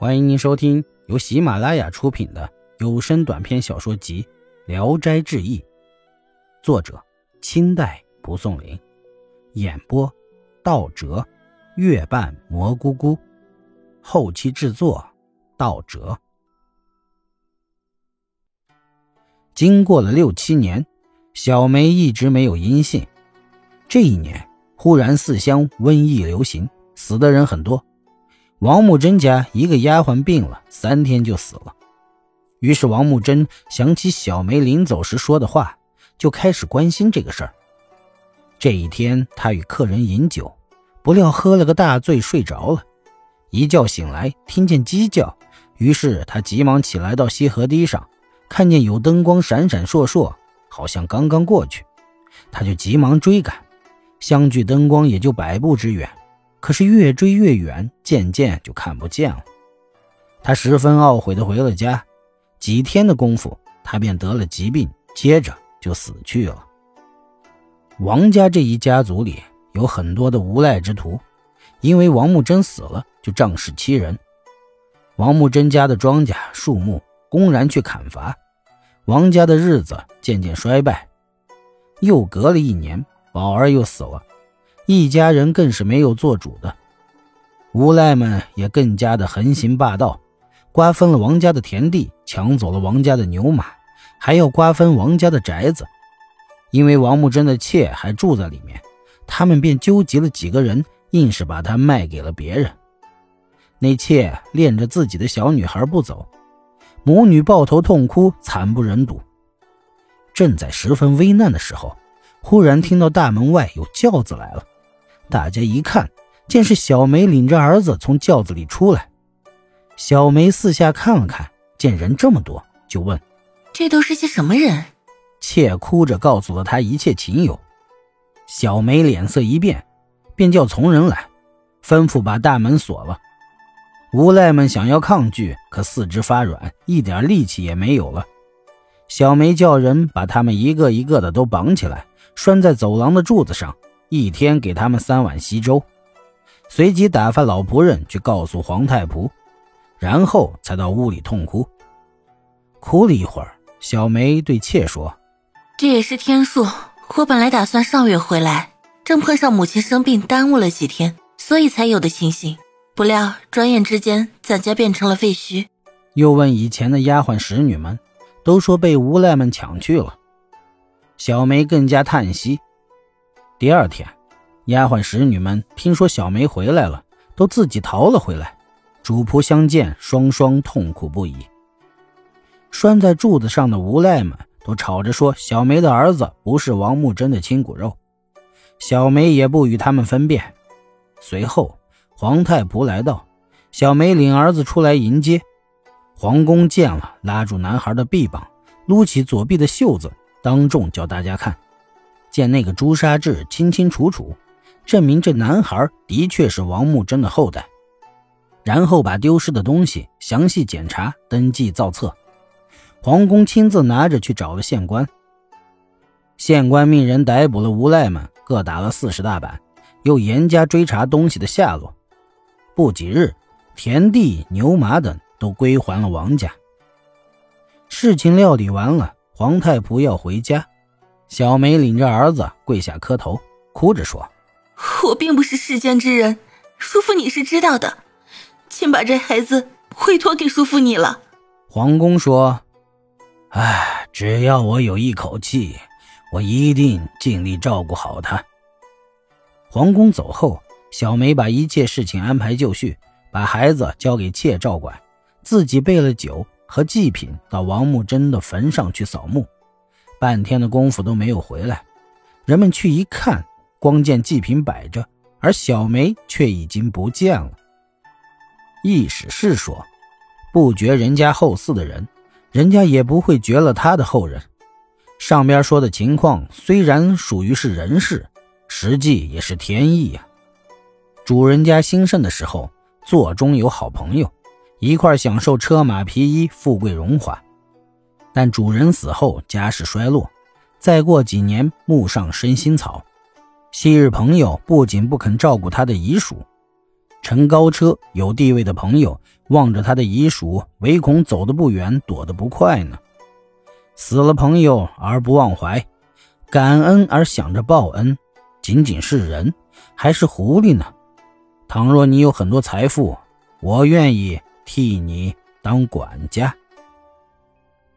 欢迎您收听由喜马拉雅出品的有声短篇小说集《聊斋志异》，作者清代蒲松龄，演播道哲、月半蘑菇菇，后期制作道哲。经过了六七年，小梅一直没有音信。这一年，忽然四乡瘟疫流行，死的人很多。王木真家一个丫鬟病了，三天就死了。于是王木真想起小梅临走时说的话，就开始关心这个事儿。这一天，他与客人饮酒，不料喝了个大醉，睡着了。一觉醒来，听见鸡叫，于是他急忙起来到西河堤上，看见有灯光闪闪烁烁，好像刚刚过去，他就急忙追赶，相距灯光也就百步之远。可是越追越远，渐渐就看不见了。他十分懊悔地回了家。几天的功夫，他便得了疾病，接着就死去了。王家这一家族里有很多的无赖之徒，因为王木真死了，就仗势欺人。王木真家的庄稼、树木公然去砍伐，王家的日子渐渐衰败。又隔了一年，宝儿又死了。一家人更是没有做主的，无赖们也更加的横行霸道，瓜分了王家的田地，抢走了王家的牛马，还要瓜分王家的宅子。因为王木真的妾还住在里面，他们便纠集了几个人，硬是把她卖给了别人。那妾恋着自己的小女孩不走，母女抱头痛哭，惨不忍睹。正在十分危难的时候，忽然听到大门外有轿子来了。大家一看，见是小梅领着儿子从轿子里出来。小梅四下看了看，见人这么多，就问：“这都是些什么人？”妾哭着告诉了他一切情由。小梅脸色一变，便叫从人来，吩咐把大门锁了。无赖们想要抗拒，可四肢发软，一点力气也没有了。小梅叫人把他们一个一个的都绑起来，拴在走廊的柱子上。一天给他们三碗稀粥，随即打发老仆人去告诉皇太仆，然后才到屋里痛哭。哭了一会儿，小梅对妾说：“这也是天数，我本来打算上月回来，正碰上母亲生病，耽误了几天，所以才有的情形。不料转眼之间，咱家变成了废墟。”又问以前的丫鬟使女们，都说被无赖们抢去了。小梅更加叹息。第二天，丫鬟使女们听说小梅回来了，都自己逃了回来。主仆相见，双双痛苦不已。拴在柱子上的无赖们都吵着说，小梅的儿子不是王木真的亲骨肉。小梅也不与他们分辨。随后，皇太仆来到，小梅领儿子出来迎接。皇宫见了，拉住男孩的臂膀，撸起左臂的袖子，当众叫大家看。见那个朱砂痣清清楚楚，证明这男孩的确是王木真的后代。然后把丢失的东西详细检查、登记造册。皇宫亲自拿着去找了县官。县官命人逮捕了无赖们，各打了四十大板，又严加追查东西的下落。不几日，田地、牛马等都归还了王家。事情料理完了，皇太仆要回家。小梅领着儿子跪下磕头，哭着说：“我并不是世间之人，叔父你是知道的，请把这孩子委托给叔父你了。”皇宫说：“哎，只要我有一口气，我一定尽力照顾好他。”皇宫走后，小梅把一切事情安排就绪，把孩子交给妾照管，自己备了酒和祭品，到王木真的坟上去扫墓。半天的功夫都没有回来，人们去一看，光见祭品摆着，而小梅却已经不见了。意思是说，不绝人家后嗣的人，人家也不会绝了他的后人。上边说的情况虽然属于是人事，实际也是天意呀。主人家兴盛的时候，座中有好朋友，一块享受车马皮衣、富贵荣华。但主人死后，家世衰落，再过几年，墓上生新草。昔日朋友不仅不肯照顾他的遗属，乘高车有地位的朋友望着他的遗属，唯恐走得不远，躲得不快呢。死了朋友而不忘怀，感恩而想着报恩，仅仅是人还是狐狸呢？倘若你有很多财富，我愿意替你当管家。